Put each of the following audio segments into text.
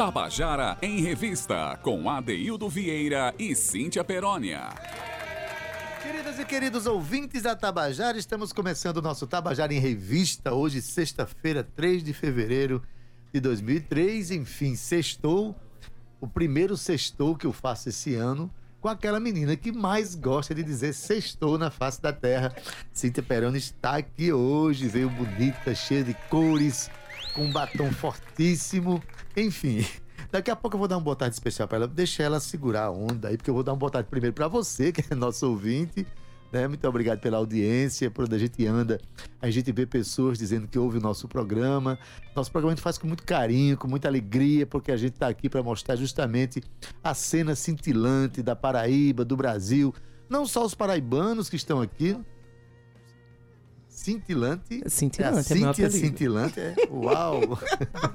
Tabajara em Revista, com Adeildo Vieira e Cíntia Perónia. Queridas e queridos ouvintes da Tabajara, estamos começando o nosso Tabajara em Revista, hoje, sexta-feira, 3 de fevereiro de 2003. Enfim, sextou, o primeiro sextou que eu faço esse ano, com aquela menina que mais gosta de dizer sextou na face da terra. Cíntia Peroni está aqui hoje, veio bonita, cheia de cores, com um batom fortíssimo. Enfim, daqui a pouco eu vou dar um boa tarde especial para ela. Deixa ela segurar a onda aí, porque eu vou dar um boa tarde primeiro para você, que é nosso ouvinte. Né? Muito obrigado pela audiência, por onde a gente anda. A gente vê pessoas dizendo que ouve o nosso programa. Nosso programa a gente faz com muito carinho, com muita alegria, porque a gente está aqui para mostrar justamente a cena cintilante da Paraíba, do Brasil. Não só os paraibanos que estão aqui. Cintilante. Cintilante, é, é meu Cíntia. Cintilante. É, uau!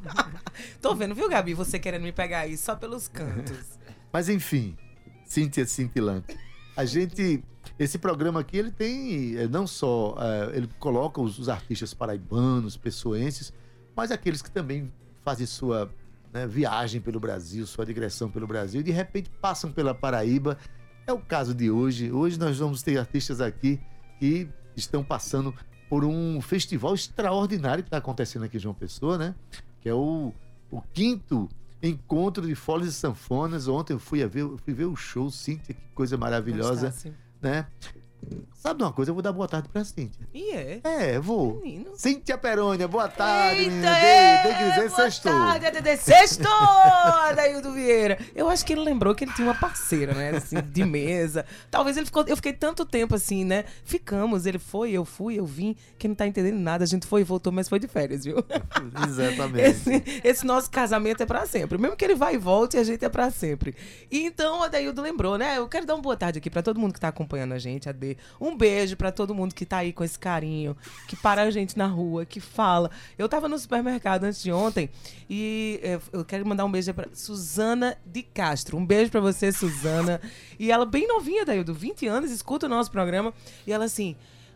Tô vendo, viu, Gabi? Você querendo me pegar aí só pelos cantos. Mas enfim, Cíntia Cintilante. A gente. Esse programa aqui, ele tem eh, não só. eh, ele coloca os, os artistas paraibanos, pessoenses, mas aqueles que também fazem sua né, viagem pelo Brasil, sua digressão pelo Brasil, e de repente passam pela Paraíba. É o caso de hoje. Hoje nós vamos ter artistas aqui que estão passando por um festival extraordinário que está acontecendo aqui em João Pessoa, né? Que é o, o quinto encontro de foles e sanfonas. Ontem eu fui, a ver, eu fui ver o show, Cíntia, que coisa maravilhosa, né? Sabe de uma coisa? Eu vou dar boa tarde pra Cíntia. E é. É, vou. Menino. Cíntia Perônia, boa tarde, Eita, menina. é, Tem, que dizer boa sextou. tarde, ADD. Sextou, Adaildo Vieira. Eu acho que ele lembrou que ele tinha uma parceira, né? Assim, de mesa. Talvez ele ficou. Eu fiquei tanto tempo assim, né? Ficamos, ele foi, eu fui, eu vim. Quem não tá entendendo nada, a gente foi e voltou, mas foi de férias, viu? Exatamente. Esse, esse nosso casamento é pra sempre. Mesmo que ele vá e volte, a gente é pra sempre. E então, Adaildo lembrou, né? Eu quero dar uma boa tarde aqui pra todo mundo que tá acompanhando a gente, Um beijo pra todo mundo que tá aí com esse carinho, que para a gente na rua, que fala. Eu tava no supermercado antes de ontem e eu quero mandar um beijo pra Suzana de Castro. Um beijo pra você, Suzana. E ela, bem novinha, Adaildo, 20 anos, escuta o nosso programa. E ela assim.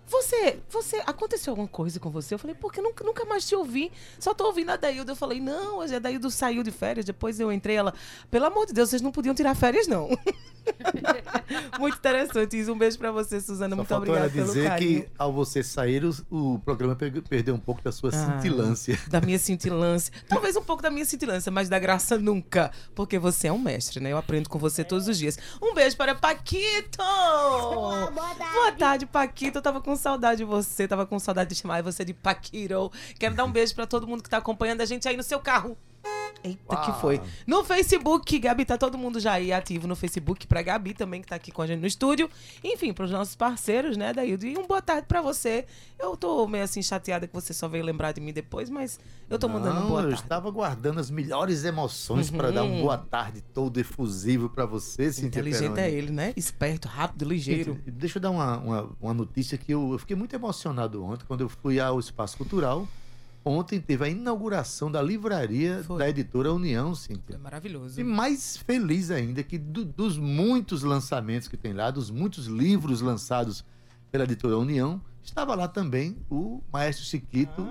Você, você, aconteceu alguma coisa com você? Eu falei, porque nunca, nunca mais te ouvi. Só tô ouvindo a Daildo. Eu falei, não, a Daildo saiu de férias. Depois eu entrei, ela, pelo amor de Deus, vocês não podiam tirar férias, não. Muito interessante isso. Um beijo pra você, Suzana. Só Muito obrigada pelo dizer carinho. que ao você sair, o, o programa pe- perdeu um pouco da sua Ah, cintilância. Da minha cintilância. Talvez um pouco da minha cintilância, mas da graça nunca. Porque você é um mestre, né? Eu aprendo com você todos os dias. Um beijo para Paquito! boa tarde. Boa tarde, Paquito. Eu tava com saudade de você, tava com saudade de chamar você de Paquito. Quero dar um beijo pra todo mundo que tá acompanhando a gente aí no seu carro. Eita, que Uau. foi? No Facebook, Gabi, tá todo mundo já aí ativo no Facebook, pra Gabi também, que tá aqui com a gente no estúdio. Enfim, pros nossos parceiros, né, Daildo? E um boa tarde pra você. Eu tô meio assim chateada que você só veio lembrar de mim depois, mas eu tô mandando um Não, boa eu tarde. estava guardando as melhores emoções para dar um boa tarde todo efusivo para você, Cíntia Inteligente Peroni. é ele, né? Esperto, rápido, ligeiro. Deixa eu dar uma, uma, uma notícia que eu, eu fiquei muito emocionado ontem, quando eu fui ao Espaço Cultural. Ontem teve a inauguração da livraria Foi. da editora União, É Cíntia. maravilhoso. E mais feliz ainda que do- dos muitos lançamentos que tem lá, dos muitos livros lançados pela editora União, estava lá também o Maestro Chiquito,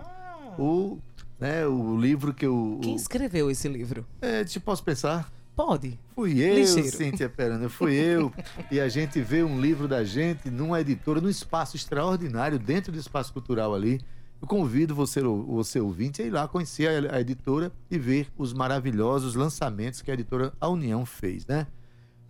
o, né, o livro que. Ah. Quem escreveu esse livro? É, te posso pensar? Pode. Fui eu, Ligeiro. Cíntia Perana, fui eu. e a gente vê um livro da gente numa editora, num espaço extraordinário, dentro do espaço cultural ali. Eu convido você, você ouvinte, a ir lá conhecer a, a editora e ver os maravilhosos lançamentos que a editora A União fez, né?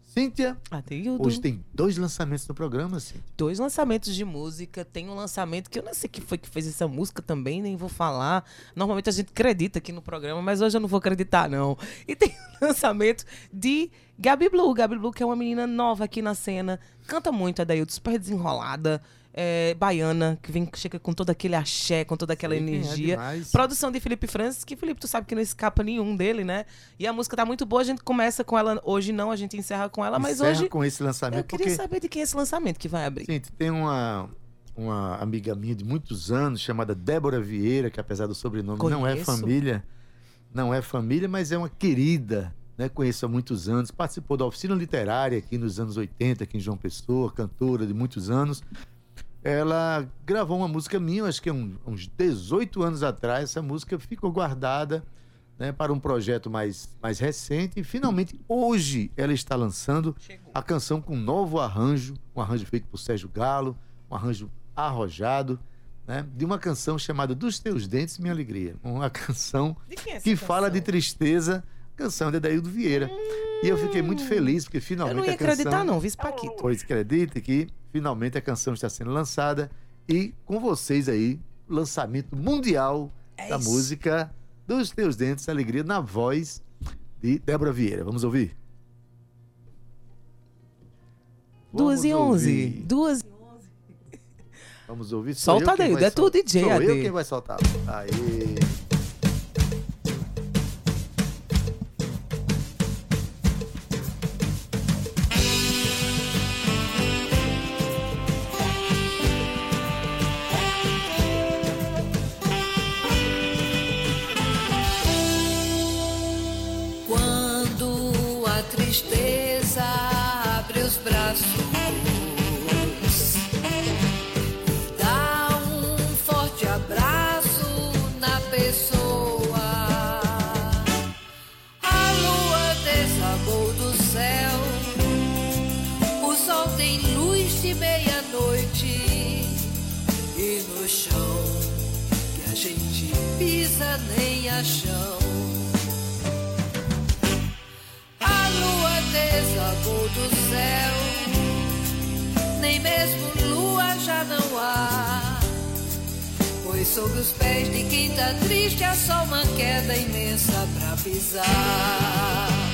Cíntia, Adeildo. hoje tem dois lançamentos no programa, Cíntia. dois lançamentos de música. Tem um lançamento que eu não sei quem foi que fez essa música também, nem vou falar. Normalmente a gente acredita aqui no programa, mas hoje eu não vou acreditar, não. E tem o lançamento de Gabi Blue. Gabi Blue, que é uma menina nova aqui na cena. Canta muito, Adaildo, super desenrolada. É, baiana, que vem, chega com todo aquele axé, com toda aquela quem é energia. demais. Produção de Felipe Francis, que Felipe, tu sabe que não escapa nenhum dele, né? E a música tá muito boa, a gente começa com ela hoje, não, a gente encerra com ela, mas Encerra hoje com esse eu lançamento, queria porque saber de quem é esse lançamento que vai abrir. Gente, tem uma, uma amiga minha de muitos anos, chamada Débora Vieira, que apesar do sobrenome não é Conheço. família, não é família, mas é uma querida, né? Conheço há muitos anos, participou da oficina literária aqui nos anos 80, aqui em João Pessoa, cantora de muitos anos. Ela gravou uma música minha, acho que um- uns 18 anos atrás, essa música ficou guardada né, para um projeto mais, mais recente. E finalmente, hoje, ela está lançando a canção com um novo arranjo, um arranjo feito por Sérgio Galo, um arranjo arrojado, né, de uma canção chamada Dos Teus Dentes, Minha Alegria. Uma canção é que fala de canção? tristeza, canção de Adaildo Vieira. E eu fiquei muito feliz, porque Eu finalmente não ia a canção... acreditar, não, vice Paquito. Pois acredite que finalmente a canção está sendo lançada e com vocês aí, lançamento mundial É da isso. música Dos Teus Dentes, Alegria, na voz de Débora Vieira. Vamos ouvir? Duas e onze. Duas Vamos ouvir. Solta vai é tu, DJ, Sou eu quem vai soltar. Aí. Nem a chão. A lua desabou do céu, nem mesmo lua já não há. Pois sob os pés de quem tá triste há só uma queda imensa pra pisar.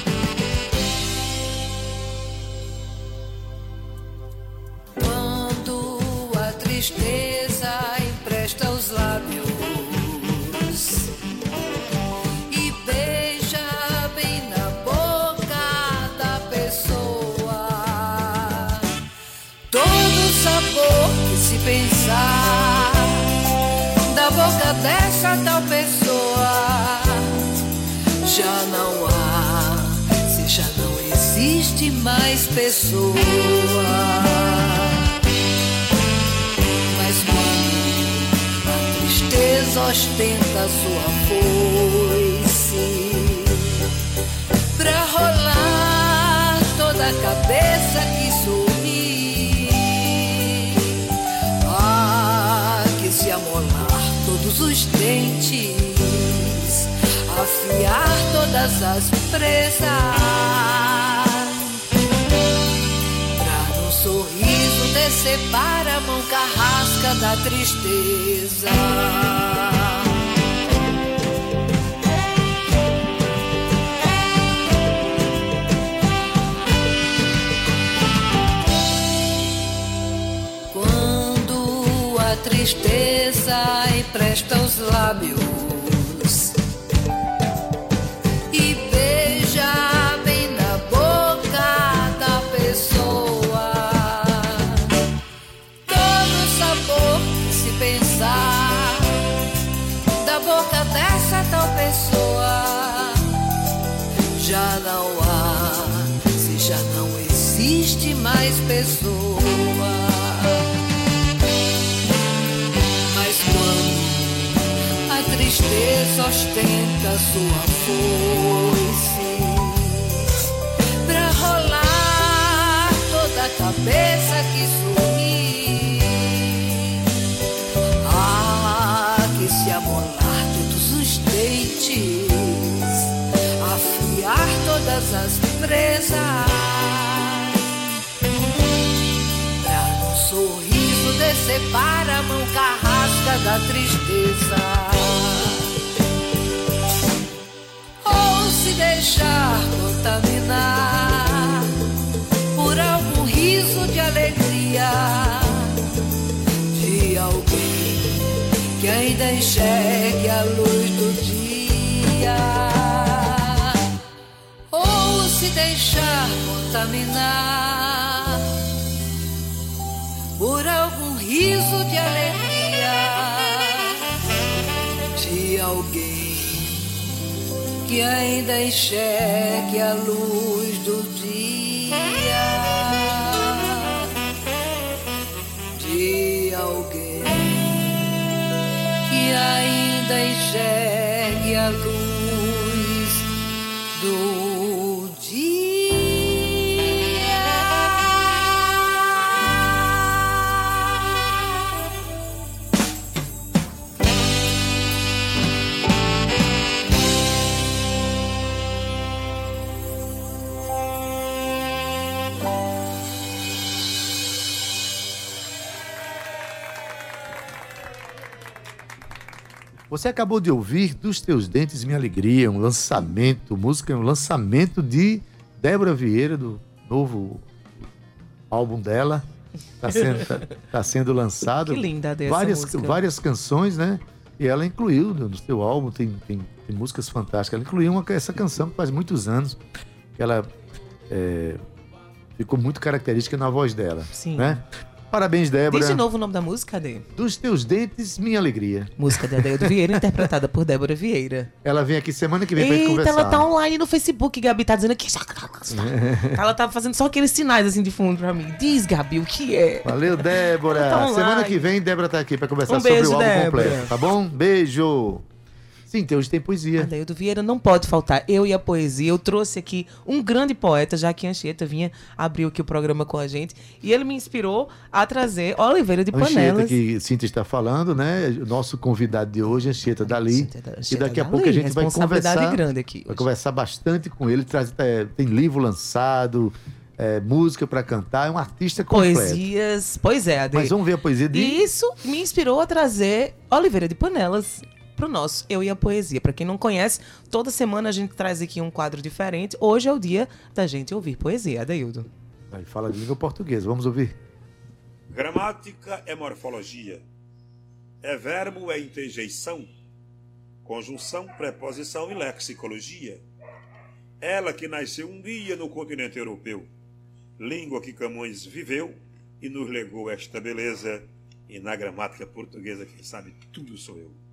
Pessoa. Mas quando a tristeza ostenta sua foice. Pra rolar toda a cabeça que sorri, ah, que se amolar todos os dentes, afiar todas as presas sorriso descer para a mão carrasca da tristeza. Quando a tristeza empresta os lábios pessoa. Mas quando a tristeza ostenta sua foice pra rolar toda a cabeça que sorri. Ah, que se amolar todos os dentes, afiar todas as presas. Sorriso descer para a mão carrasca da tristeza. Ou se deixar contaminar por algum riso de alegria de alguém que ainda enxergue a luz do dia. Ou se deixar contaminar algum riso de alegria. De alguém que ainda enxergue a luz do dia de alguém que ainda enxergue Você acabou de ouvir Dos Teus Dentes Minha Alegria, um lançamento, música, um lançamento de Débora Vieira, do novo álbum dela. Está sendo, tá, tá sendo lançado. Que linda dessa várias, música. várias canções, né? E ela incluiu no seu álbum, tem, tem, tem músicas fantásticas. Ela incluiu uma, essa canção que faz muitos anos. que Ela é, ficou muito característica na voz dela. Sim. Né? Parabéns, Débora. Diz de novo o nome da música, Adê. Dos teus dentes, minha alegria. Música de Adeildo Vieira, interpretada por Débora Vieira. Ela vem aqui semana que vem pra Eita, conversar. ela tá online no Facebook, Gabi tá dizendo aqui. ela tá fazendo só aqueles sinais assim de fundo pra mim. Diz, Gabi, o que é? Valeu, Débora. Tá Semana que vem, Débora tá aqui pra conversar Um sobre beijo, o álbum Débora. completo, tá bom? Beijo. Sim, tem- hoje tem poesia. Adeildo Vieira não pode faltar. Eu e a poesia. Eu trouxe aqui um grande poeta, já que Anchieta vinha abriu aqui o programa com a gente. E ele me inspirou a trazer Oliveira de Anchieta, Panelas. que Cintia está falando, né? Nosso convidado de hoje, Anchieta Dali. Anchieta E Anchieta daqui a Dali, pouco a gente vai conversar. grande aqui Vai hoje. conversar bastante com ele. Traz, é, tem livro lançado, é, música para cantar. É um artista completo. Poesias. Pois é, Ade. Mas vamos ver a poesia de. E isso me inspirou a trazer Oliveira de Panelas pro nosso Eu e a Poesia. Para quem não conhece, toda semana a gente traz aqui um quadro diferente. Hoje é o dia da gente ouvir poesia, Adeildo. Aí fala de língua portuguesa. Vamos ouvir. Gramática é morfologia. É verbo, é interjeição, conjunção, preposição e lexicologia. Ela que nasceu um dia no continente europeu, língua que Camões viveu e nos legou esta beleza, e na gramática portuguesa, quem sabe, tudo sou eu.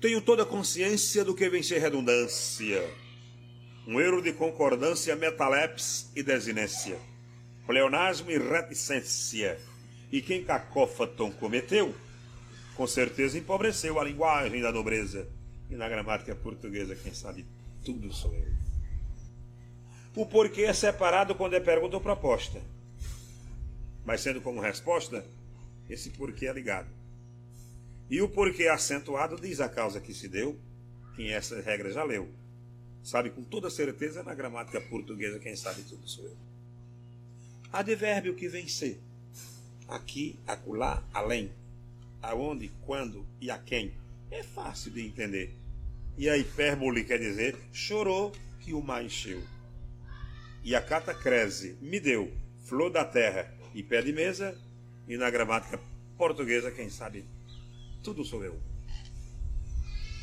Tenho toda a consciência do que vem ser redundância, um euro de concordância, metalepse e desinência pleonasmo e reticência. E quem cacófaton cometeu, com certeza empobreceu a linguagem da nobreza. E na gramática portuguesa, quem sabe, tudo sou eu. O porquê é separado quando é pergunta ou proposta. Mas sendo como resposta, esse porquê é ligado. E o porquê acentuado diz a causa que se deu, quem essa regra já leu. Sabe com toda certeza na gramática portuguesa, quem sabe tudo sou eu. Advérbio que vem ser. Aqui, acolá, além. Aonde, quando e a quem. É fácil de entender. E a hipérbole quer dizer chorou que o mar encheu. E a catacrese me deu flor da terra e pé de mesa. E na gramática portuguesa, quem sabe, tudo sou eu.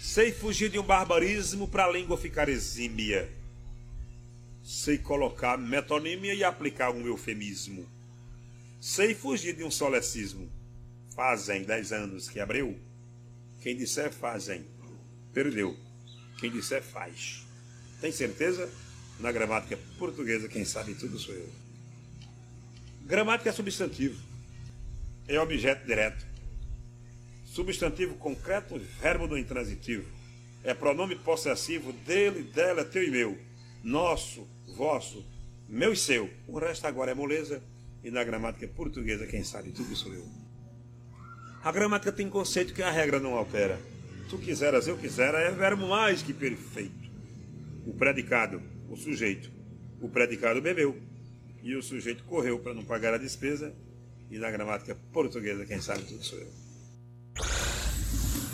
Sei fugir de um barbarismo para a língua ficar exímia sei colocar metonímia e aplicar um eufemismo. Sei fugir de um solecismo. Fazem dez anos que abriu. Quem disser fazem, perdeu. Quem disser faz. Tem certeza? Na gramática portuguesa, quem sabe tudo sou eu. Gramática é substantivo. É objeto direto. Substantivo concreto, verbo do intransitivo. É pronome possessivo dele, dela, teu e meu. Nosso, vosso, meu e seu. O resto agora é moleza. E na gramática portuguesa, quem sabe tudo sou eu. A gramática tem conceito que a regra não altera. Tu quiseras, eu quisera, é verbo mais que perfeito. O predicado, o sujeito. O predicado bebeu. E o sujeito correu para não pagar a despesa. E na gramática portuguesa, quem sabe tudo sou eu.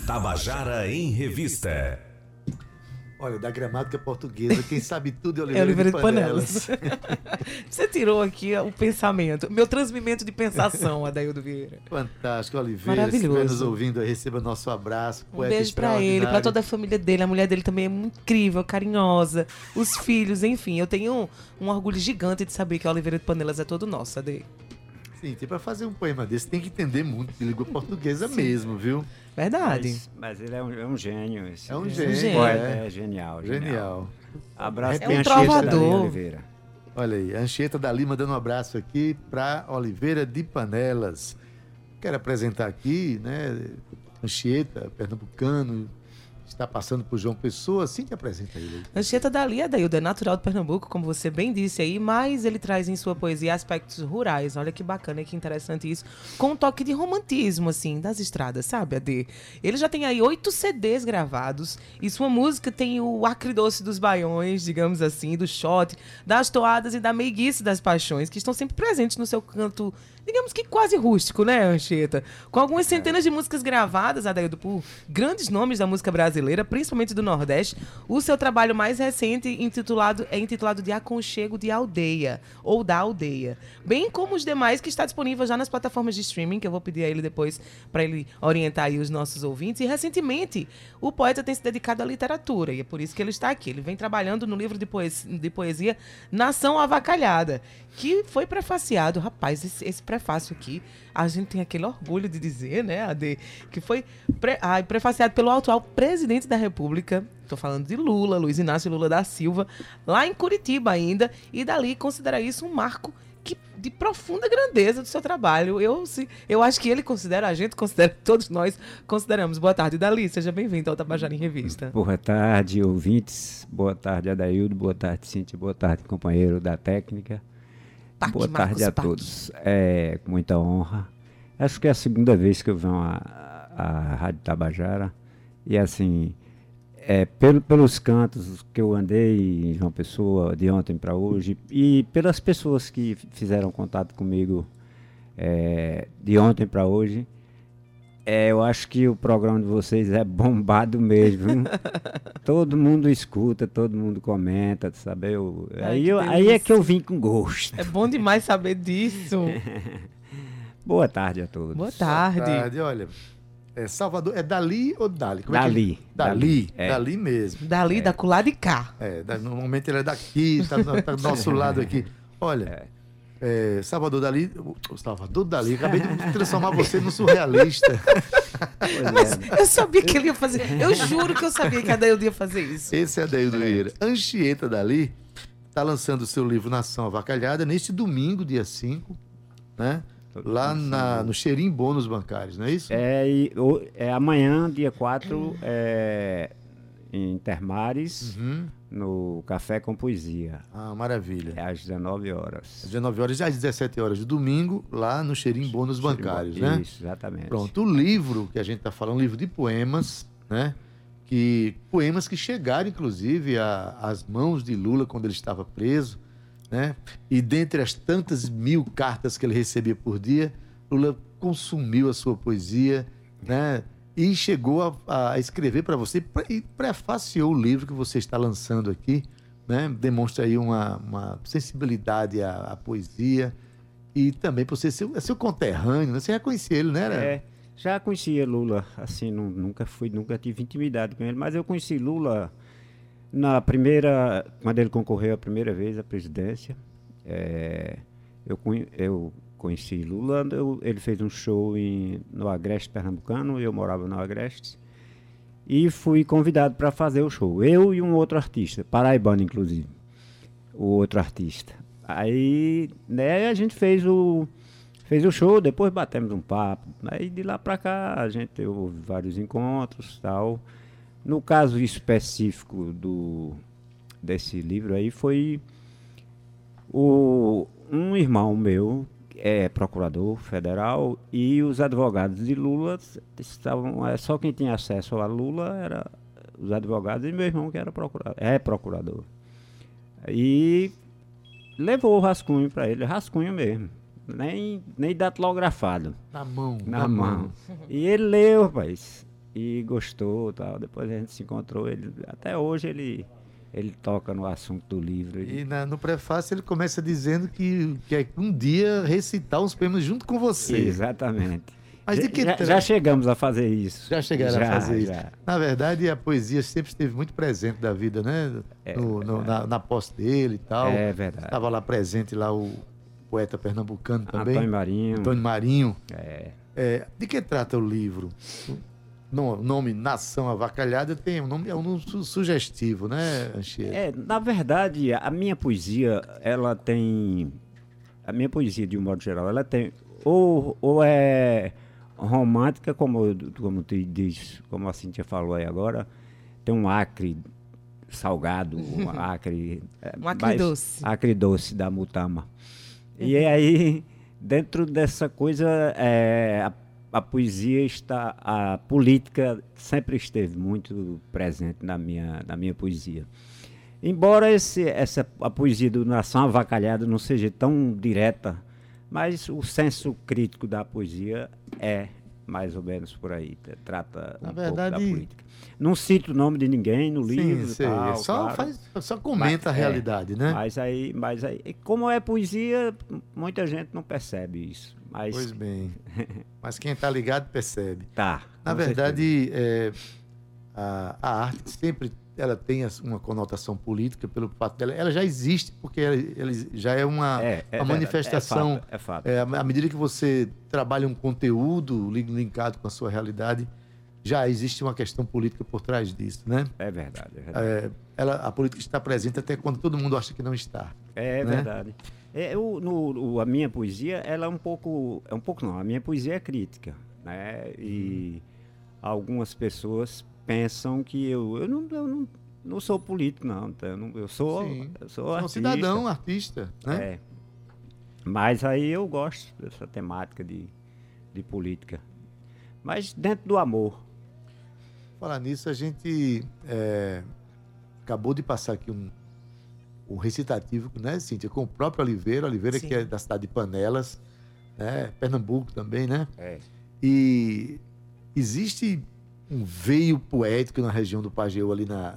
Tabajara em Revista. Olha, da gramática portuguesa, quem sabe tudo é É Oliveira, Oliveira de de Panelas. Panelas. Você tirou aqui o pensamento, meu transmimento de pensação, Adaildo Vieira. Fantástico, Oliveira. Maravilhoso. Se nos ouvindo, receba nosso abraço. Um beijo pra ele, pra extraordinário. toda a família dele. A mulher dele também é incrível, carinhosa. Os filhos, enfim. Eu tenho um, um orgulho gigante de saber que a Oliveira de Panelas é todo nosso, Ade. Sim, tem pra fazer um poema desse, tem que entender muito de língua portuguesa mesmo, viu? Verdade. Mas, mas ele é um, é um gênio. Esse É um gênio, poeta é. é genial, genial. Genial. Abraço É um Anchieta trovador. Oliveira. Olha aí, a Anchieta Dali mandando um abraço aqui para Oliveira de Panelas. Quero apresentar aqui, né, Anchieta, pernambucano, está passando por João Pessoa. Assim que apresenta ele. Anchieta Dali, Adaildo, é natural do Pernambuco, como você bem disse aí, mas ele traz em sua poesia aspectos rurais. Olha que bacana que interessante isso. Com um toque de romantismo, assim, das estradas, sabe, Ade? Ele já tem aí oito CDs gravados e sua música tem o acridoce dos baiões, digamos assim, do shot, das toadas e da meiguice das paixões, que estão sempre presentes no seu canto, digamos que quase rústico, né, Anchieta? Com algumas centenas de músicas gravadas, Adaildo, por grandes nomes da música brasileira, principalmente do Nordeste. O seu trabalho mais recente intitulado, é intitulado de Aconchego de Aldeia, ou da Aldeia. Bem como os demais que está disponível já nas plataformas de streaming, que eu vou pedir a ele depois para ele orientar aí os nossos ouvintes. E recentemente, o poeta tem se dedicado à literatura, e é por isso que ele está aqui. Ele vem trabalhando no livro de poesia, de poesia Nação Avacalhada, que foi prefaciado. Rapaz, esse, esse prefácio aqui, a gente tem aquele orgulho de dizer, né, Ade, que foi pre, prefaciado pelo atual presidente da República, estou falando de Lula, Luiz Inácio Lula da Silva, lá em Curitiba ainda, e dali considera isso um marco que, de profunda grandeza do seu trabalho. Eu, se, eu acho que ele considera, a gente considera, todos nós consideramos. Boa tarde, Dali, seja bem-vindo ao Tabajara em Revista. Boa tarde, ouvintes. Boa tarde, Adaildo. Boa tarde, Cintia. Boa tarde, companheiro da técnica. Pac, Boa Marcos tarde a Pac. todos. É com muita honra. Acho que é a segunda vez que eu venho à Rádio Tabajara. E assim, é, pelo, pelos cantos que eu andei em João Pessoa de ontem para hoje, e pelas pessoas que fizeram contato comigo é, de ontem para hoje, é, eu acho que o programa de vocês é bombado mesmo. todo mundo escuta, todo mundo comenta, sabe? Eu- Ai, aí, eu- aí é que eu vim com gosto. É bom demais saber disso. Boa tarde a todos. Boa tarde. Tarde, olha. É Salvador. É Dali ou Dali? Como é que- Dali. Dali. Dali, é. Dali mesmo. Dali, da culá de cá. É, no momento ele é daqui, está do, tá do nosso lado aqui. Olha, é, Salvador Dali, o Salvador Dali, acabei de transformar você no surrealista. É. Eu sabia que ele ia fazer. Eu juro que eu sabia que a Adaildo ia fazer isso. Esse é Adaildo Vieira. Anchieta Dali está lançando o seu livro Nação Avacalhada neste domingo, dia 5, né? Lá na, no Cheirinho Bônus Bancários, não é isso? É, e o- é amanhã, dia 4, é, em Termares, Uhum. no Café com Poesia. Ah, maravilha. É às 19 Às horas. 19 horas e às 17 horas de domingo, lá no Cheirinho Bônus Bancários, né? Isso, exatamente. Pronto, o livro que a gente está falando, um livro de poemas, né? Que, poemas que chegaram, inclusive, a- às mãos de Lula quando ele estava preso, né? E dentre as tantas mil cartas que ele recebia por dia, Lula consumiu a sua poesia, né? E chegou a, a escrever para você e prefaciou o livro que você está lançando aqui, né? Demonstra aí uma, uma sensibilidade à, à poesia e também por ser seu, é seu conterrâneo, né? Você já conhecia ele, né? É, já conhecia Lula, assim, nu- nunca fui, nunca tive intimidade com ele, mas eu conheci Lula na primeira, quando ele concorreu a primeira vez à presidência. É, eu, eu conheci Lula, eu- ele fez um show em, no Agreste Pernambucano, eu morava no Agreste, e fui convidado para fazer o show. Eu e um outro artista, paraibano inclusive, o outro artista. Aí, né, a gente fez o fez o show, depois batemos um papo. Aí de lá para cá a gente houve vários encontros, tal. No caso específico do desse livro aí foi o um irmão meu é procurador federal e os advogados de Lula estavam é, só quem tinha acesso a Lula era os advogados e meu irmão que era procurador, é procurador. E levou o rascunho para ele, rascunho mesmo, nem nem datilografado Na mão. na, mão. E ele leu, rapaz, e gostou, tal. Depois a gente se encontrou, ele até hoje ele ele toca no assunto do livro. ele- E na- no prefácio ele começa dizendo que quer um dia recitar uns poemas junto com você. Exatamente. Mas de que já, já chegamos a fazer isso. Já chegaram a Já, fazer isso. já. Na verdade, a poesia sempre esteve muito presente da vida, né? No- no- na, na posse dele e tal. É verdade. Estava lá presente lá o poeta pernambucano também. Antônio Marinho. Antônio Marinho. É, É, de que trata o livro? O nome Nação Avacalhada tem um nome, é um nome su- sugestivo, né, Anchieta? É, na verdade, a minha poesia, ela tem. A minha poesia, de um modo geral, ela tem. Ou, ou é romântica, como, como tu diz, como a Cintia falou aí agora, tem um acre salgado, um acre. é, Um acre mais- doce. Acre doce da Mutama. E aí, dentro dessa coisa, é, a, a poesia está. A política sempre esteve muito presente na minha, na minha poesia. Embora esse, essa, a poesia do Nação Avacalhada não seja tão direta, mas o senso crítico da poesia é mais ou menos por aí. tra- Trata um Na pouco da verdade- política. Não cito o nome de ninguém no livro. Sim, sei. tal, só, claro. faz, só comenta a Mas- é, realidade, né? Mas aí, mas aí, como é poesia, muita gente não percebe isso. Mas Pois bem. Mas quem está ligado percebe. tá. Na verdade, é, a, a arte sempre ela tem uma conotação política pelo fato dela. Ela já existe porque ela, ela já é uma. É, é uma verdade, manifestação. É fato. É fato. É, à medida que você trabalha um conteúdo lin- linkado com a sua realidade, já existe uma questão política por trás disso, né? É verdade. É, verdade. É, ela, a política está presente até quando todo mundo acha que não está. É né? verdade. É, o- no, a minha poesia, ela é um pouco. É um pouco não. A minha poesia é crítica. Né? E algumas pessoas pensam que eu. Eu não, eu não, não sou político, não. tá? Eu, eu sou. Sim. Eu sou é um artista. cidadão, artista, né? É. Mas aí eu gosto dessa temática de, de política. Mas dentro do amor. Falar nisso, a gente é, acabou de passar aqui um, um recitativo, né, Cíntia, com o próprio Oliveira, Oliveira Sim. que é da cidade de Panelas, né, Pernambuco também, né? É. E existe um veio poético na região do Pajeú, ali na,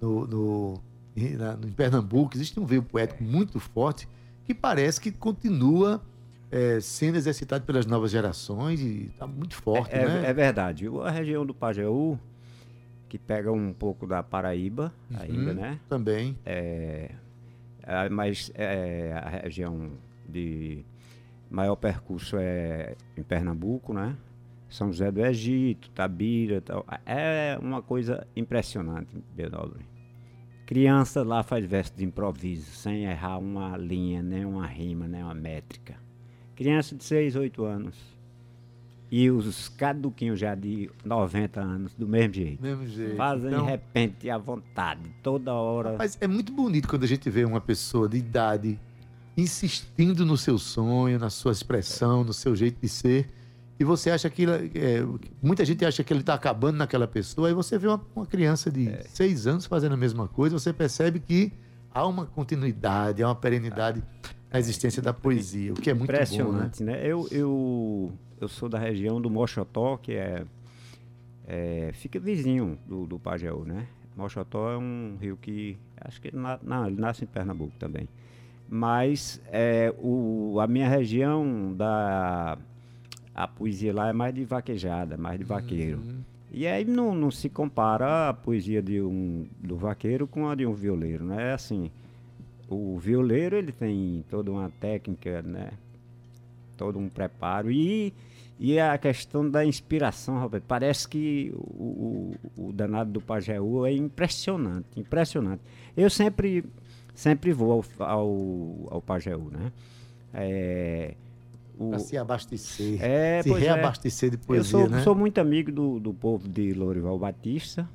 no, no, em- na- no- em Pernambuco, existe um veio poético muito forte que parece que continua é, sendo exercitado pelas novas gerações e está muito forte, É, né? é verdade. A região do Pajeú, que pega um pouco da Paraíba ainda, Uhum. né? Também. É, é, mas é, a região de maior percurso é em Pernambuco, né? São José do Egito, Tabira, tal. É uma coisa impressionante, Benobre. Criança lá faz verso de improviso, sem errar uma linha, nem uma rima, nem uma métrica. Criança de 6, 8 anos. E os caduquinhos já de 90 anos, do mesmo jeito. Mesmo jeito. Fazem Então, de repente à vontade, toda hora. Mas é muito bonito quando a gente vê uma pessoa de idade insistindo no seu sonho, na sua expressão, no seu jeito de ser. E você acha que. é, muita gente acha que ele está acabando naquela pessoa. Aí você vê uma, uma criança de É. seis anos fazendo a mesma coisa, você percebe que há uma continuidade, há uma perenidade na existência da poesia, o que é muito bom, né? Impressionante, né? Eu, eu, eu sou da região do Mochotó, que é, é, fica vizinho do, do Pajeú, né? Mochotó é um rio que acho que na, nasce em Pernambuco também. Mas é, o, a minha região da a poesia lá é mais de vaquejada, mais de vaqueiro. Uhum. E aí não, não se compara a poesia de um, do vaqueiro com a de um violeiro, né? É assim, o violeiro ele tem toda uma técnica, né? Todo um preparo e, e a questão da inspiração, Roberto, parece que o, o, o danado do Pajeú é impressionante, impressionante. Eu sempre, sempre vou ao, ao, ao Pajeú, né? É, Para se abastecer, É, se é. reabastecer de poesia, eu sou, né? sou muito amigo do, do povo de Lourival Batista,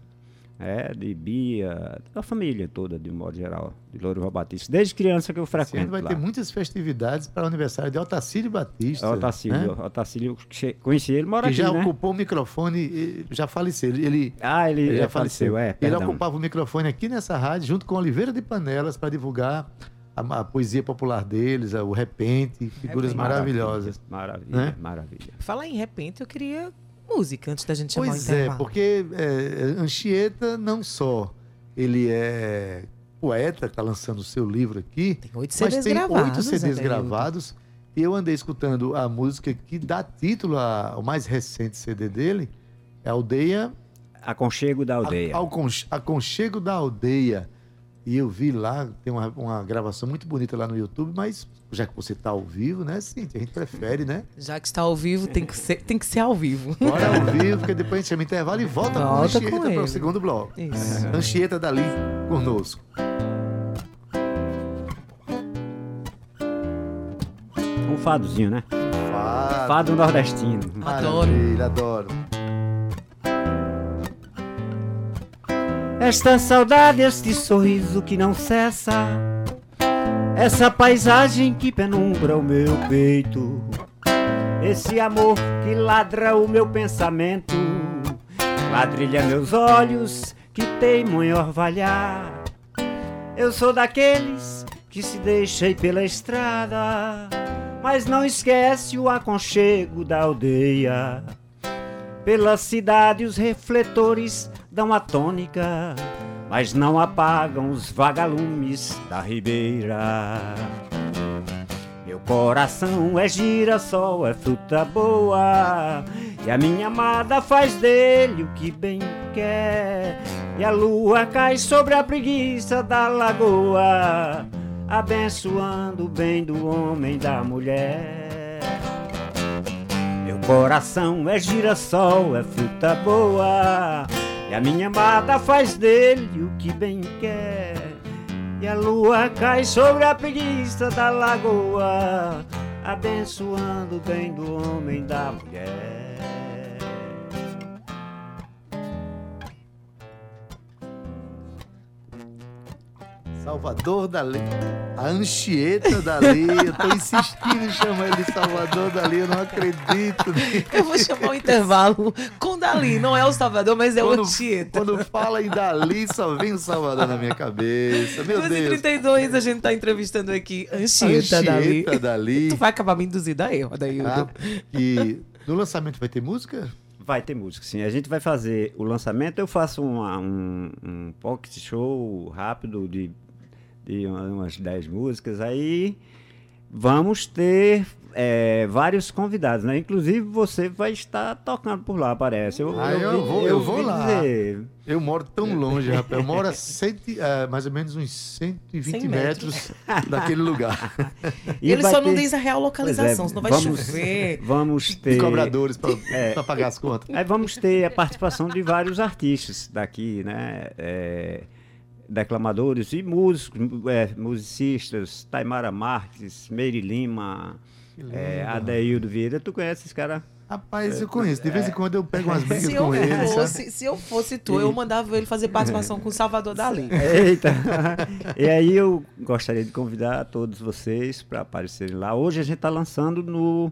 é, de Bia, da família toda, de modo geral, de Lourival Batista. Desde criança que eu Esse ano frequento vai lá. ter muitas festividades para o aniversário de Otacílio Batista. Otacílio, né? Otacílio, conheci ele, mora que aqui, já né? ocupou o microfone, já faleceu. Ele, ele, Ah, ele, ele já faleceu, é, Ele perdão. ocupava o microfone aqui nessa rádio, junto com Oliveira de Panelas, para divulgar a, a poesia popular deles, a- o Repente, figuras Repente. maravilhosas. Maravilha, Né? maravilha. Falar em repente, eu queria música antes da gente chamar Pois o é, intervalo. porque é, Anchieta não só ele é poeta, está lançando o seu livro aqui, Tem oito mas CDs tem gravados. oito CDs gravados. E eu andei escutando a música que dá título ao mais recente CD dele, é Aldeia Aconchego da aldeia. A- Aconche- Aconchego da Aldeia. E eu vi lá, tem uma, uma gravação muito bonita lá no YouTube, mas já que você está ao vivo, né, sim, a gente prefere, né? Já que está ao vivo, tem que ser, tem que ser ao vivo. Bora ao vivo, porque depois a gente chama intervalo e volta, com a Volta com Anchieta para o segundo bloco. Isso. Anchieta dali conosco. Um fadozinho, né? Fado. Fado nordestino. Adoro. Maravilha, adoro. Esta saudade, este sorriso que não cessa. Essa paisagem que penumbra o meu peito. Esse amor que ladra o meu pensamento. Ladrilha meus olhos que teimam em orvalhar. Eu sou daqueles que se deixa ir pela estrada, mas não esquece o aconchego da aldeia. Pela cidade os refletores dão a tônica, mas não apagam os vagalumes da ribeira. Meu coração é girassol, é fruta boa, e a minha amada faz dele o que bem quer. E a lua cai sobre a preguiça da lagoa, abençoando o bem do homem e da mulher. Meu coração é girassol, é fruta boa, e a minha amada faz dele o que bem quer. E a lua cai sobre a preguiça da lagoa, abençoando o bem do homem e da mulher. Salvador Dali. A Anchieta Dali. Eu tô insistindo em chamar ele de Salvador Dali. Eu não acredito. Eu vou chamar o intervalo com Dali. Não é o Salvador, mas é o Quando, Anchieta. quando fala em Dali, só vem o Salvador na minha cabeça. Meu Deus. 2h32, a gente tá entrevistando aqui Anchieta Dali. Anchieta Dali. Tu vai acabar me induzindo a erro, daí. Ah, e no lançamento vai ter música? Vai ter música, sim. A gente vai fazer o lançamento. Eu faço uma- um, um pocket show rápido de, de umas 10 músicas. Aí vamos ter é, vários convidados, né? Inclusive você vai estar tocando por lá, parece. Eu, Ah, eu vou- eu vou ouvi lá. dizer. Eu moro tão longe, rapaz. Eu moro a cento, e- ah, mais ou menos uns 120 100 metros daquele lugar. E Ele só não ter- diz a real localização, Pois é, senão vai vamos- chover. Vamos ter. cobradores para É. pagar as contas. Aí vamos ter a participação de vários artistas daqui, né? É, declamadores e músicos, é, musicistas, Taimara Marques, Meire Lima, é, Adeildo Vieira. Tu conhece esse cara? Rapaz, eu conheço. De vez em quando eu pego umas brigas Se eu, com ele, sabe? fosse, se eu fosse tu, eu mandava ele fazer participação com o Salvador Dali. Eita! e aí eu gostaria de convidar todos vocês para aparecerem lá. Hoje a gente está lançando no,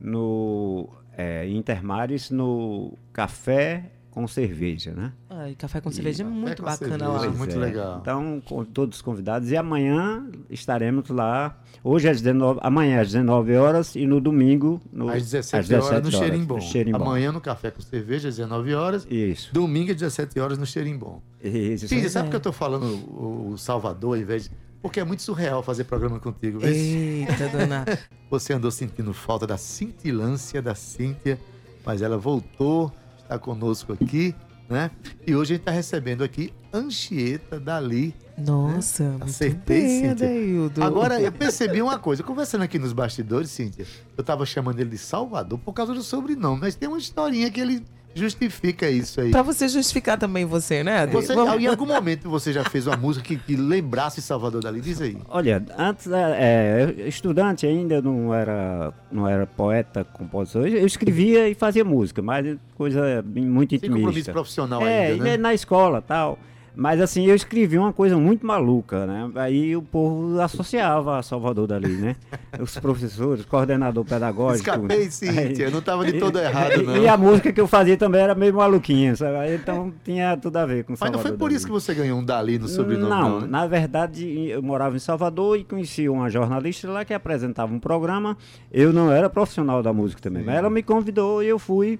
no é, Intermares, no Café com Cerveja, né? Ai, café com cerveja é muito com bacana cerveja, lá. Muito legal. Então, com todos convidados. E amanhã estaremos lá. Hoje às 19, amanhã às 19 horas e no domingo no, Às 17, horas no Xerimbom. no Xerimbom. Amanhã no Café com Cerveja, às 19 horas. Isso. Domingo, às 17 horas, no Xerimbom. Isso. Cíntia, sabe por que eu tô falando o, o Salvador ao invés de... Porque é muito surreal fazer programa contigo. vê se Eita, dona. Você andou sentindo falta da cintilância da Cíntia, mas ela voltou, está conosco aqui, né? E hoje a gente está recebendo aqui Anchieta Dali. Nossa, muito Acertei, bem, Cíntia. Adeildo. Agora, eu percebi uma coisa. Conversando aqui nos bastidores, Cíntia, eu tava chamando ele de Salvador por causa do sobrenome, mas tem uma historinha que ele justifica isso aí. Pra você justificar também você, né? Você, Vamos- em algum momento você já fez uma música que, que lembrasse Salvador Dali? Diz aí. Olha, antes, é, é, estudante ainda, não era, não era poeta, compositor. Eu escrevia e fazia música, mas coisa muito Sem compromisso intimista. profissional É, ainda, né? na escola tal. Mas assim, eu escrevi uma coisa muito maluca, né? Aí o povo associava a Salvador dali, né? Os professores, coordenador pedagógico. Escapei, Cíntia. Aí- Não tava de todo errado, não. E a música que eu fazia também era meio maluquinha, sabe? Aí, Então tinha tudo a ver com Mas não Salvador foi por Dali. isso que você ganhou um Dali no sobrenome, não, não, né? na verdade eu morava em Salvador e conheci uma jornalista lá que apresentava um programa. Eu não era profissional da música também, mas ela me convidou e eu fui.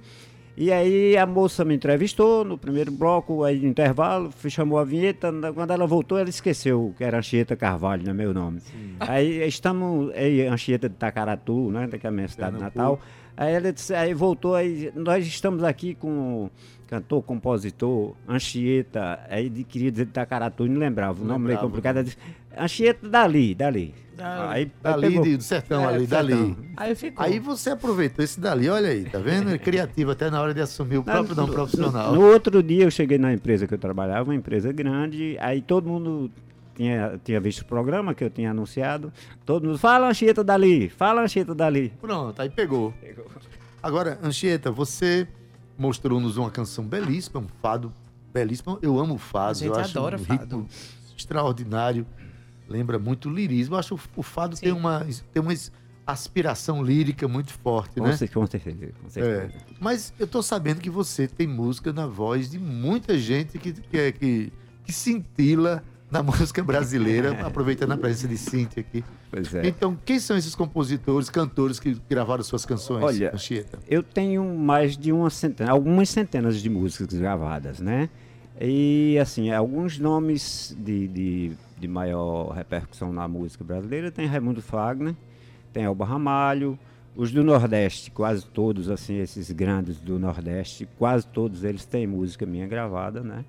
E aí a moça me entrevistou no primeiro bloco, aí no intervalo, chamou a vinheta. Quando ela voltou, ela esqueceu que era Anchieta Carvalho, né, meu nome. Aí estamos aí Anchieta de Tacaratu, né, que é a minha cidade natal. Aí ela disse, aí voltou, aí nós estamos aqui com cantor, compositor, Anchieta, aí de- queria dizer de Tacaratu, não lembrava, o nome meio complicado. Disse, Anchieta dali, dali. Aí, aí Dali pegou. de- do sertão É, ali. Dali. Aí ficou. Aí você aproveitou esse Dali, olha aí, tá vendo? É criativo até na hora de assumir o próprio nome profissional. No outro dia eu cheguei na empresa que eu trabalhava, uma empresa grande, aí todo mundo tinha, tinha visto o programa que eu tinha anunciado, todo mundo, fala Anchieta dali, fala Anchieta dali. Pronto, aí pegou. Agora, Anchieta, você mostrou-nos uma canção belíssima, um fado belíssima. Eu amo o fado. A gente eu acho adora um fado. ritmo extraordinário. Lembra muito o lirismo. Eu acho que o fado tem uma, tem uma aspiração lírica muito forte, Com, né? cer- com certeza, com É. certeza. Mas eu tô sabendo que você tem música na voz de muita gente que, que, é- que, que cintila na música brasileira, aproveitando a presença de Cíntia aqui. Pois é. Então, quem são esses compositores, cantores que gravaram suas canções, Olha, Anchieta? Eu tenho mais de uma centena, algumas centenas de músicas gravadas, né? E assim, alguns nomes de, de, de maior repercussão na música brasileira tem Raimundo Fagner, tem Elba Ramalho, os do Nordeste, quase todos, assim, esses grandes do Nordeste, quase todos eles têm música minha gravada, né?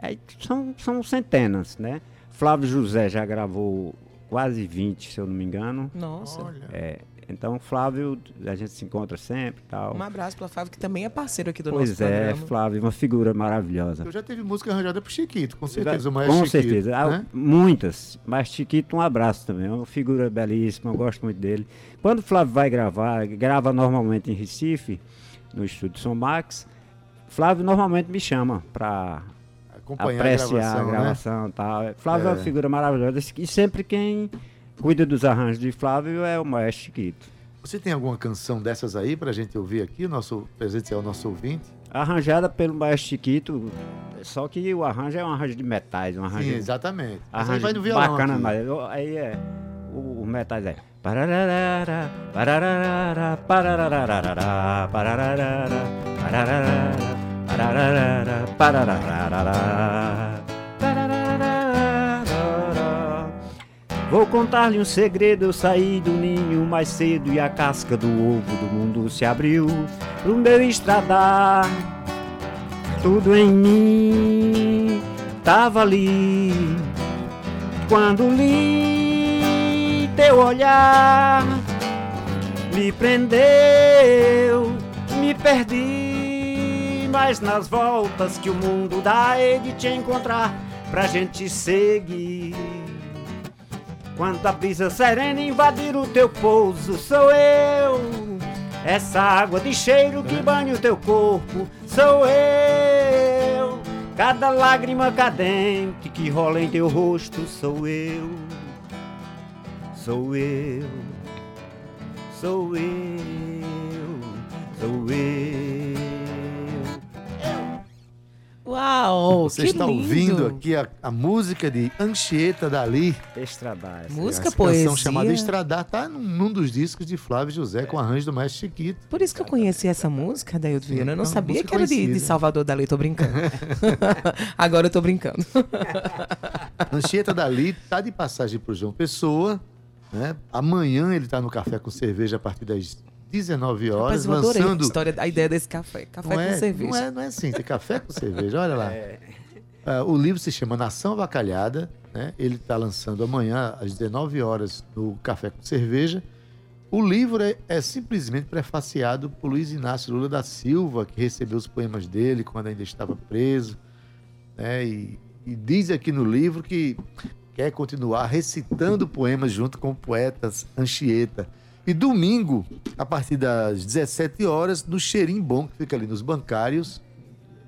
Aí são, são centenas, né? Flávio José já gravou quase 20, se eu não me engano. Nossa. É, então, Flávio, a gente se encontra sempre e tal. Um abraço para Flávio, que também é parceiro aqui do pois nosso é, programa. Flávio, uma figura maravilhosa. Eu já teve música arranjada pro Chiquito, com certeza. O maestro Com Chiquito, certeza. Né? Muitas. Mas Chiquito, um abraço também. É uma figura belíssima, eu gosto muito dele. Quando o Flávio vai gravar, grava normalmente em Recife, no estúdio Som Max, Flávio normalmente me chama para Acompanhar apreciar a gravação, a né? gravação e tal. Flávio é. É. uma figura maravilhosa. E sempre quem cuida dos arranjos de Flávio é o maestro Chiquito. Você tem alguma canção dessas aí pra gente ouvir aqui, nosso presente ao nosso ouvinte? Arranjada pelo maestro Chiquito, só que o arranjo é um arranjo de metais, um arranjo Sim, exatamente. Arranjo vai no violão bacana, aqui. mas aí é o, o metais é parararara, parararara, parararara, parararara, parararara, Vou contar-lhe um segredo, eu saí do ninho mais cedo e a casca do ovo do mundo se abriu pro meu estradar. Tudo em mim tava ali. Quando li teu olhar me prendeu, me perdi, mas nas voltas que o mundo dá hei de te encontrar pra gente seguir. Quando a brisa serena invadir o teu pouso, sou eu. Essa água de cheiro que banha o teu corpo, sou eu. Cada lágrima cadente que rola em teu rosto, sou eu. Sou eu. Sou eu. Sou eu. Uau, Você que está lindo. ouvindo aqui a, a música de Anchieta Dali, Estradar. Música, essa poesia. canção chamada Estradar, tá num, num dos discos de Flávio José com arranjo do Maestro Chiquito. Por isso que eu conheci essa música, Daildo Sim, Viana. Eu não é sabia que era de, de. Salvador Dali, tô brincando. Agora eu tô brincando. Anchieta Dali tá de passagem pro João Pessoa, né? Amanhã ele tá no Café com Cerveja a partir das 19 horas, Rapaz, adorei a lançando... história, a ideia desse café. Café não com é, cerveja. Não é, não é assim, tem café com cerveja, olha lá. Ah, o livro se chama Nação Avacalhada, né? Ele está lançando amanhã às 19 horas no Café com Cerveja. O livro é, é simplesmente prefaciado por Luiz Inácio Lula da Silva, que recebeu os poemas dele quando ainda estava preso, né? E, e diz aqui no livro que quer continuar recitando poemas junto com o poeta Anchieta. E domingo, a partir das 17 horas, no Cheirinho Bom, que fica ali nos bancários,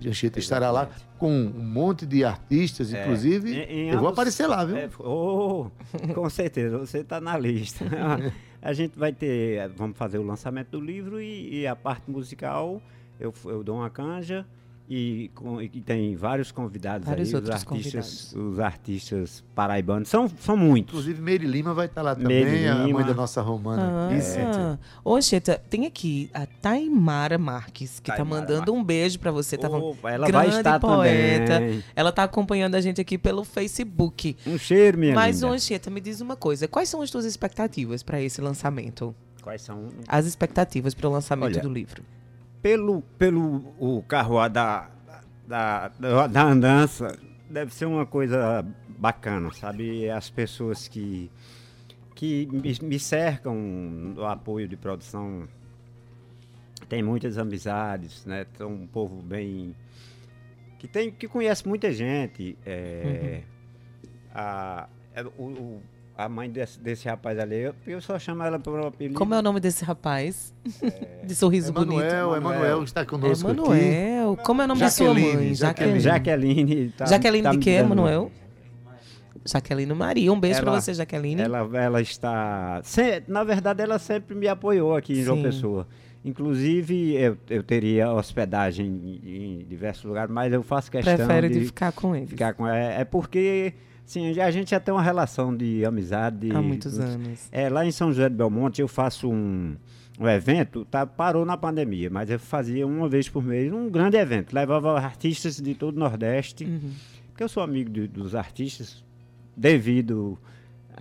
Anchieta estará lá com um monte de artistas, É, inclusive. em- em eu vou ambos- aparecer lá, viu? É, oh, com certeza, você está na lista. a gente vai ter, vamos fazer o lançamento do livro e, e a parte musical eu, eu dou uma canja e, com- e tem vários convidados Vários aí, os outros artistas, os artistas paraibanos, são, são muitos. Inclusive, Meire Lima vai estar lá também, Meire a mãe da nossa romana. Ah, Anchieta, tem aqui a Taimara Marques, que tá Taimara mandando um beijo pra você. Tá ela vai estar poeta. também. Ela tá acompanhando a gente aqui pelo Facebook. Um cheiro, minha Mas, linda. Anchieta, me diz uma coisa. Quais são as tuas expectativas pra esse lançamento? Quais são? As expectativas pro lançamento Olha, do livro. Pelo, pelo o carro da, da, da, da andança, deve ser uma coisa bacana, sabe? As pessoas que, que me, cercam do apoio de produção têm muitas amizades, né? São um povo bem. que, tem, que conhece muita gente. é, a, é, o- o- a mãe desse, desse rapaz ali, eu, eu só chamo ela pelo apelido. Como é o nome desse rapaz? De sorriso bonito. Emanuel, Emanuel que está conosco aqui. Emanuel. Como é o nome da sua mãe? Jaqueline. Jaqueline. Tá, Jaqueline tá de quê, Emanuel? Jaqueline Maria. Um beijo pra Ela- você, Jaqueline. Ela, ela está. se- na verdade, ela sempre me apoiou aqui em João Sim. Pessoa. Inclusive, eu, eu teria hospedagem em, em diversos lugares, mas eu faço questão Prefere de de ficar com ele. ficar com é, é porque assim, a gente já tem uma relação de amizade. Há muitos anos. É, lá em São José do Belmonte eu faço um, um evento, tá, parou na pandemia, mas eu fazia uma vez por mês um grande evento. Levava artistas de todo o Nordeste, Uhum. porque eu sou amigo de- dos artistas, devido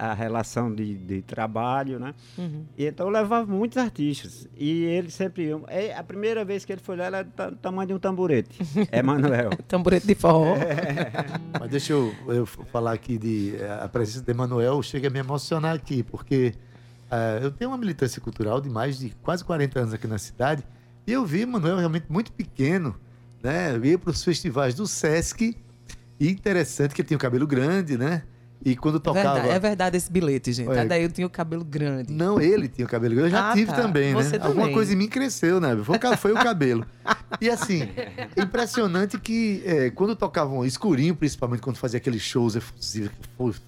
à relação de, de trabalho, né? Uhum. E então eu levava muitos artistas. E ele sempre. É, a primeira vez que ele foi lá, era do ta- do tamanho de um tamborete. É Manuel. Tamborete de forró. Mas deixa eu, eu falar aqui de eh, a presença de Emanuel, chega a me emocionar aqui, porque ah, eu tenho uma militância cultural de mais de quase 40 anos aqui na cidade, e eu vi Emanuel realmente muito pequeno, né? Eu ia para os festivais do Sesc, e interessante que ele tinha o cabelo grande, né? E quando tocava. Verdade, é verdade esse bilhete, gente. Até daí eu tinha o cabelo grande. Não, ele tinha o cabelo grande. Eu já Ah, tive tá. também, né? Você Alguma também. coisa em mim cresceu, né? Foi, foi o cabelo. E assim, impressionante que é, quando tocavam escurinho, principalmente quando fazia aqueles shows efusivos,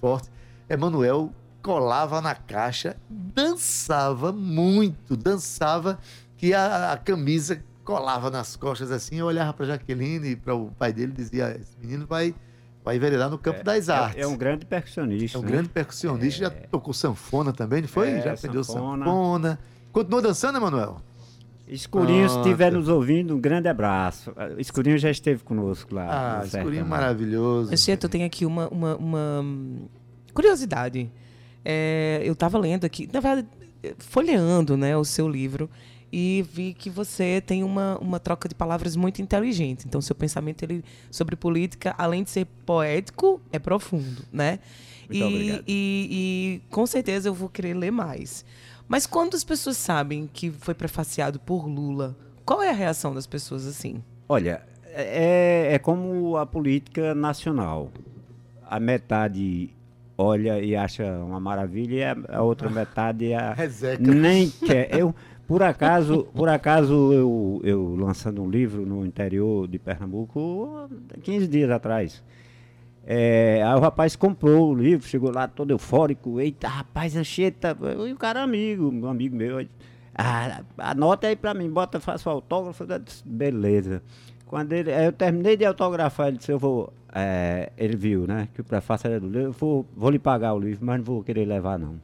fortes, Emanuel colava na caixa, dançava muito, dançava que a, a camisa colava nas costas assim. Eu olhava para Jaqueline e para o pai dele e dizia: Esse menino vai, vai enveredar no campo das artes. É, é um grande percussionista. É um né? grande percussionista, já tocou sanfona também, não foi? É, já aprendeu sanfona. sanfona. Continua dançando, Emanuel? Escurinho, se estiver nos ouvindo, um grande abraço. Ah, Escurinho já esteve conosco lá. Ah, escurinho Sertão. maravilhoso. Gente, eu tenho aqui uma, uma, uma, curiosidade. É, eu estava lendo aqui, na verdade, folheando né, o seu livro e vi que você tem uma, uma troca de palavras muito inteligente. Então, seu pensamento ele, sobre política, além de ser poético, é profundo, né? Muito e, obrigado. E, e com certeza eu vou querer ler mais. Mas quando as pessoas sabem que foi prefaciado por Lula, qual é a reação das pessoas assim? Olha, é, é como a política nacional. A metade olha e acha uma maravilha e a, a outra metade a, Rezeca. nem quer. Eu, por acaso, por acaso eu, eu lançando um livro no interior de Pernambuco 15 dias atrás. É, aí o rapaz comprou o livro, chegou lá todo eufórico. Eita, rapaz, Anchieta. E o cara é amigo, um amigo meu. Ah, anota aí pra mim, bota, faça o autógrafo. Disse, Beleza. Quando ele, eu terminei de autografar, ele disse, eu vou. é, ele viu, né? Que o prefácio era do livro, eu vou, vou lhe pagar o livro, mas não vou querer levar, não.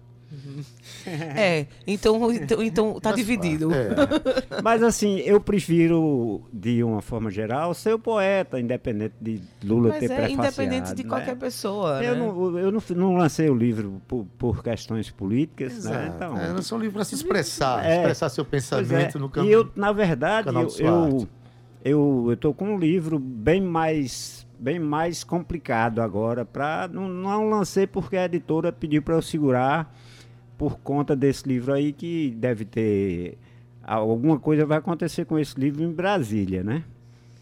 É, então, então, então tá dividido. É. Mas assim, eu prefiro, de uma forma geral, ser o poeta, independente de Lula Mas ter é prefaciado. independente de né? qualquer pessoa. Eu, né? não, eu não, não lancei o livro por, por questões políticas, né? Exato. Então, É, não são livros para se expressar, É. expressar seu é. pensamento no campo. E eu, na verdade, eu, eu, eu, tô com um livro bem mais, bem mais complicado agora. Pra, não, não lancei porque a editora pediu para eu segurar por conta desse livro aí que deve ter alguma coisa vai acontecer com esse livro em Brasília, né?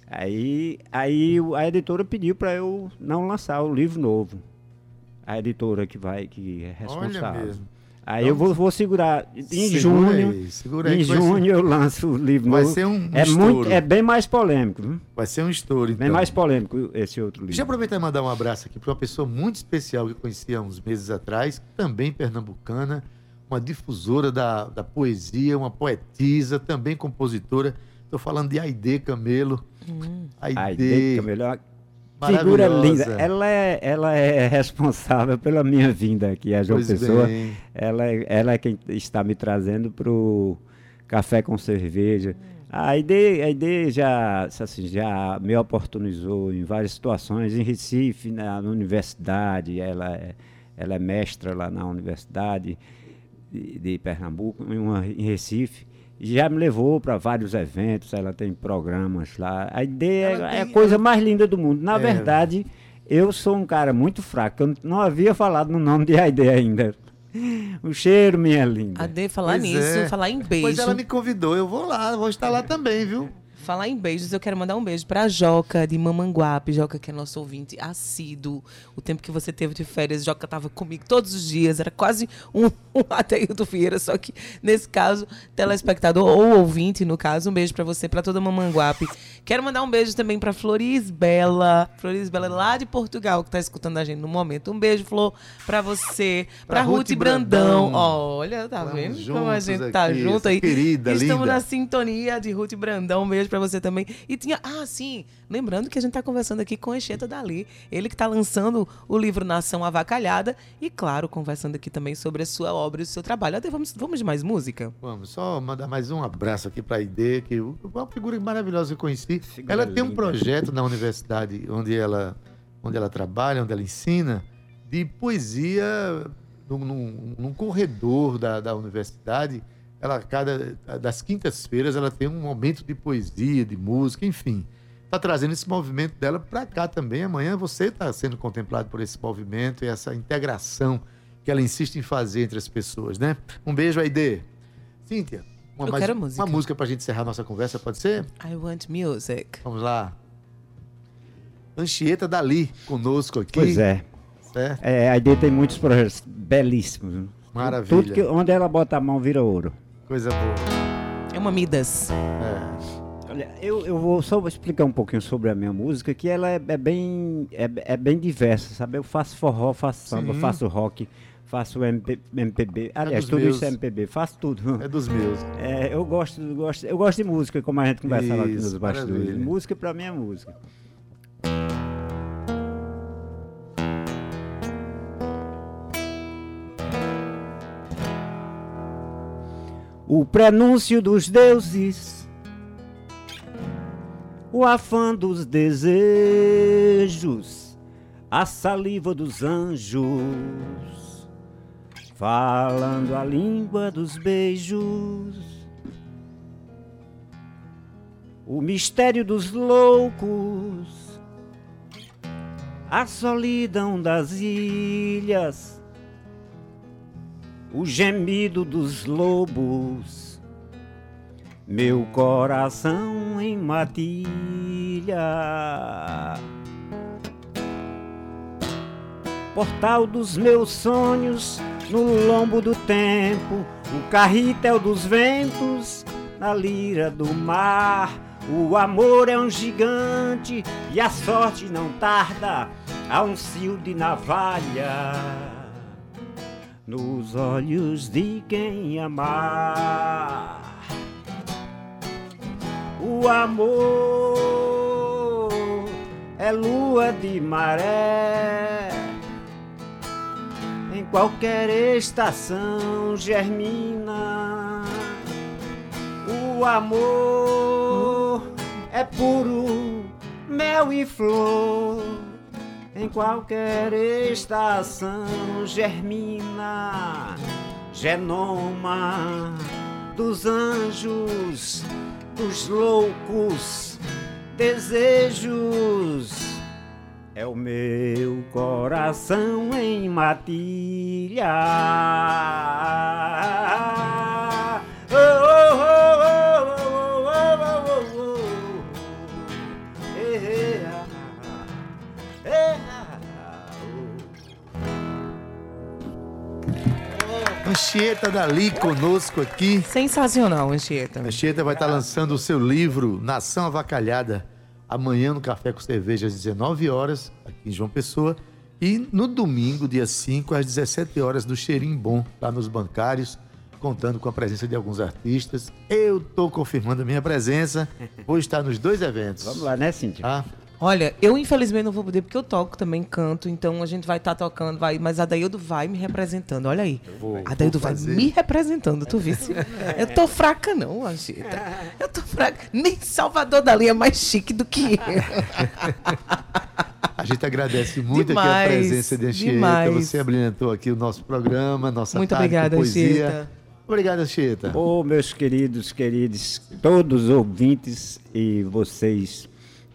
Aí, aí a editora pediu para eu não lançar o livro novo. A editora que vai, que é responsável. mesmo. Aí Então, eu vou, vou segurar. Em Segura junho, aí, segura aí em vai ser- junho eu lanço o livro Vai novo. ser um é estouro. muito, é bem mais polêmico, viu? Vai ser um estouro, então. Bem mais polêmico esse outro livro. Deixa eu aproveitar e mandar um abraço aqui para uma pessoa muito especial que eu conheci há uns meses atrás, também pernambucana, uma difusora da, da poesia, uma poetisa, também compositora. Estou falando de Aide Camelo. Aide, Ai, Deus, melhor. Figura linda. Ela é, ela é responsável pela minha vinda aqui a João Pois Pessoa. bem. Ela, é- ela é quem está me trazendo pro café com cerveja. A ID, a ID já, assim, já me oportunizou em várias situações, em Recife, na, na universidade, ela é, ela é mestra lá na Universidade de, de Pernambuco, em, uma, em Recife. Já me levou para vários eventos, ela tem programas lá. A ideia Ela é, é a coisa mais linda do mundo. Na É. verdade, eu sou um cara muito fraco. Eu não havia falado no nome de Aide ainda. O cheiro, minha linda. A D, falar Pois nisso, é. falar em beijo. Pois ela me convidou, eu vou lá, vou estar lá também, viu? Falar em beijos, eu quero mandar um beijo pra Joca de Mamanguape. Joca, que é nosso ouvinte assíduo. O tempo que você teve de férias, Joca tava comigo todos os dias. Era quase um, um Ateildo Vieira, só que nesse caso, telespectador ou ouvinte, no caso. Um beijo pra você, pra toda Mamanguape. Quero mandar um beijo também pra Floris Bela. Floris Bela lá de Portugal, que tá escutando a gente no momento. Um beijo, Flor, pra você. Pra, Pra Ruth Ruth Brandão. Brandão. Olha, tá vendo como a gente tá aqui, junto aí. querida, Estamos linda. na sintonia de Ruth Brandão. Um beijo pra você também. E tinha. Ah, sim. Lembrando que a gente tá conversando aqui com Encheta Dali. Ele que tá lançando o livro Nação Avacalhada. E, claro, conversando aqui também sobre a sua obra e o seu trabalho. Até vamos, vamos de mais música? Vamos só mandar mais um abraço aqui para a Ide, que é uma figura maravilhosa que eu conheci. Figura ela tem um projeto na universidade onde ela, onde ela trabalha, onde ela ensina, de poesia num, num- num corredor da, da universidade. Ela, cada das quintas-feiras, ela tem um momento de poesia, de música, enfim. Está trazendo esse movimento dela para cá também. Amanhã você está sendo contemplado por esse movimento e essa integração que ela insiste em fazer entre as pessoas, né? Um beijo, Aide. Cíntia, uma, Eu mais- quero música. uma música para a gente encerrar nossa conversa, pode ser? I want music. Vamos lá. Anchieta Dali conosco aqui. Pois é. Certo? é. A ID tem muitos projetos belíssimos. Maravilha. Tudo que, onde ela bota a mão vira ouro. Coisa boa. É uma Midas. É. Olha, eu, eu vou só explicar um pouquinho sobre a minha música, que ela é, é bem, é, é bem diversa, sabe? Eu faço forró, faço samba, Sim. faço rock, faço MP, MPB, aliás, dos tudo meus. isso é MPB, faço tudo. É dos meus. É, eu gosto, gosto, eu gosto de música, como a gente conversava aqui nos bastidores. maravilha. Música pra mim é música. O prenúncio dos deuses, o afã dos desejos, a saliva dos anjos, falando a língua dos beijos. O mistério dos loucos, a solidão das ilhas, o gemido dos lobos, meu coração em matilha. Portal dos meus sonhos, no lombo do tempo, o carretel dos ventos, na lira do mar. O amor é um gigante e a sorte não tarda, há um cio de navalha nos olhos de quem amar. O amor é lua de maré, em qualquer estação germina. O amor é puro mel e flor. Em qualquer estação germina. Genoma dos anjos, dos loucos desejos. É o meu coração em matilha. Anchieta Dali conosco aqui. Sensacional, Anchieta. Anchieta vai estar lançando o seu livro Nação Avacalhada amanhã no Café com Cerveja às 19 horas, aqui em João Pessoa. E no domingo, dia 5, às 17 horas, no Cheirim Bom, lá nos bancários, contando com a presença de alguns artistas. Eu tô confirmando a minha presença. Vou estar nos dois eventos. Vamos lá, né, Cíntia? Tá? Olha, eu infelizmente não vou poder porque eu toco também, canto, então a gente vai estar tocando, vai, mas a Daildo vai me representando, olha aí. Vou- a Daildo vai me representando, tu visse? Eu tô fraca não, Anchieta. Eu tô fraca. Nem Salvador Dali é mais chique do que eu. A gente agradece muito aqui a Demais, presença de Anchieta. demais. Você abrilhantou aqui o nosso programa, nossa Muito tarde com obrigada, poesia. Anchieta. Obrigado, Anchieta. Ô, meus queridos, queridos, todos os ouvintes e vocês,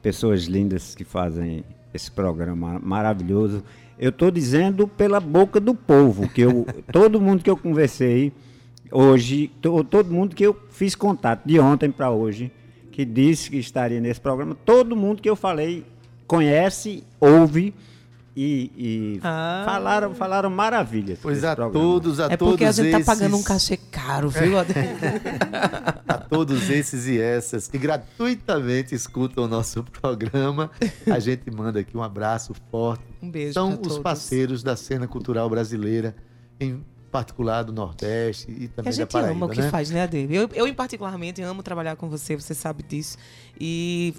pessoas lindas que fazem esse programa maravilhoso. Eu estou dizendo pela boca do povo, que eu, todo mundo que eu conversei hoje, to- todo mundo que eu fiz contato de ontem para hoje, que disse que estaria nesse programa. Todo mundo que eu falei conhece, ouve e, e Ah. falaram, falaram maravilhas. Pois a programa. todos, a É todos porque a gente tá esses, pagando um cachê caro, viu? a todos esses e essas que gratuitamente escutam o nosso programa, a gente manda aqui um abraço forte. Um beijo São os todos. parceiros da cena cultural brasileira, em particular do Nordeste e também a da gente Paraíba, ama o que né? faz, né, Ade? Eu, eu, em particularmente, amo trabalhar com você, você sabe disso. E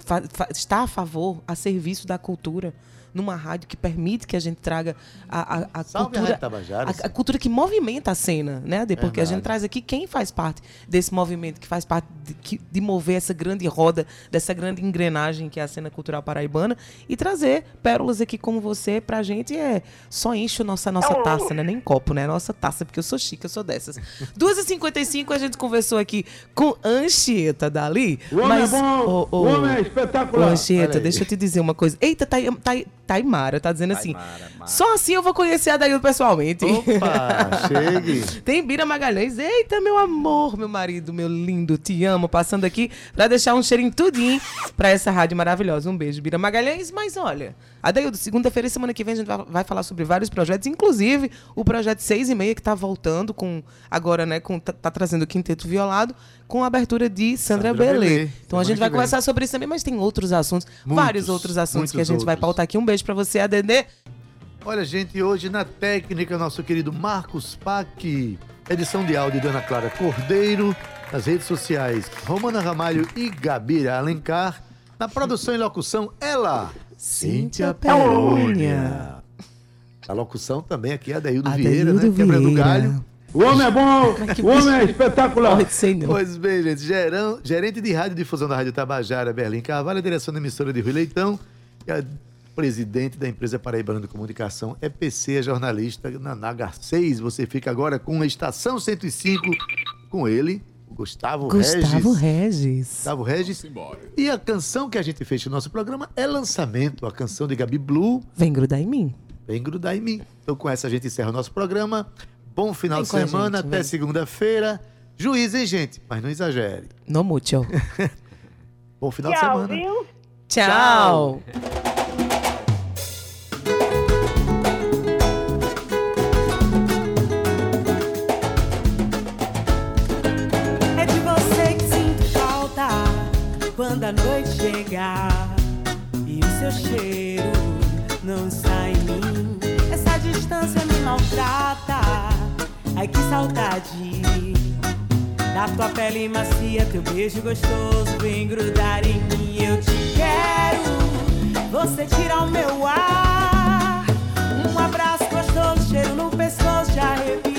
estar a favor, a serviço da cultura, numa rádio que permite que a gente traga a, a, a Salve a cultura. Rádio Tabajaras. A, a cultura que movimenta a cena, né, Ade? Porque a gente traz aqui quem faz parte desse movimento, que faz parte de, que- de mover essa grande roda, dessa grande engrenagem que é a cena cultural paraibana, e trazer pérolas aqui como você pra gente é só enche a nossa, nossa taça, né? Nem copo, né? Nossa taça, porque eu sou chique, eu sou dessas. 2h55 a gente conversou aqui com Anchieta Dali. O homem mas, é bom, ô, ô, o homem é espetacular. Anchieta, deixa eu te dizer uma coisa. Eita, Thay- Thay- Taimara tá dizendo assim. Taimara, Mara. Só assim eu vou conhecer a Daildo pessoalmente. Opa, chegue. Tem Bira Magalhães. Eita, meu amor, meu marido, meu lindo, te amo. Passando aqui pra deixar um cheirinho tudinho pra essa rádio maravilhosa. Um beijo, Bira Magalhães. Mas olha, Adaildo, segunda-feira e semana que vem a gente vai, vai falar sobre vários projetos, inclusive o projeto 6 e meia que tá voltando com, agora, né, com, tá, tá trazendo o Quinteto Violado com a abertura de Sandra, Sandra Belê. Belê, Então a gente vai conversar sobre isso também, mas tem outros assuntos, Muitos, vários outros assuntos que a gente vai outros. pautar aqui. Um beijo pra você, ADD. Olha, gente, hoje na técnica, nosso querido Marcos Pac, edição de áudio de Ana Clara Cordeiro, nas redes sociais, Romana Ramalho e Gabira Alencar, na produção e locução, ela, Cíntia Perônia. A locução também aqui é a Daildo Adaildo Vieira, né? Quebrando Vieira. galho. O homem é bom, o homem é espetacular. Pois bem, gente, gerão- gerente de rádio difusão da Rádio Tabajara, Berlim Carvalho, a direção da emissora de Rui Leitão e a presidente da empresa Paraibana de Comunicação, EPC, a jornalista na Naga 6. Você fica agora com a Estação 105, com ele, Gustavo, Gustavo Regis. Regis. Gustavo Regis. Simbora. E a canção que a gente fez no nosso programa é lançamento, a canção de Gabi Blue, Vem grudar em mim. Vem grudar em mim. Então, com essa, a gente encerra o nosso programa. Bom final Vem de semana, gente, até segunda-feira. Juiz, hein, gente? Mas não exagere. No mucho. Bom final de Tchau, semana. viu? Tchau. É da noite chegar e o seu cheiro não sai em mim. Essa distância me maltrata. Ai que saudade da tua pele macia, teu beijo gostoso vem grudar em mim. Eu te quero. Você tira o meu ar. Um abraço gostoso, cheiro no pescoço, já arrepio.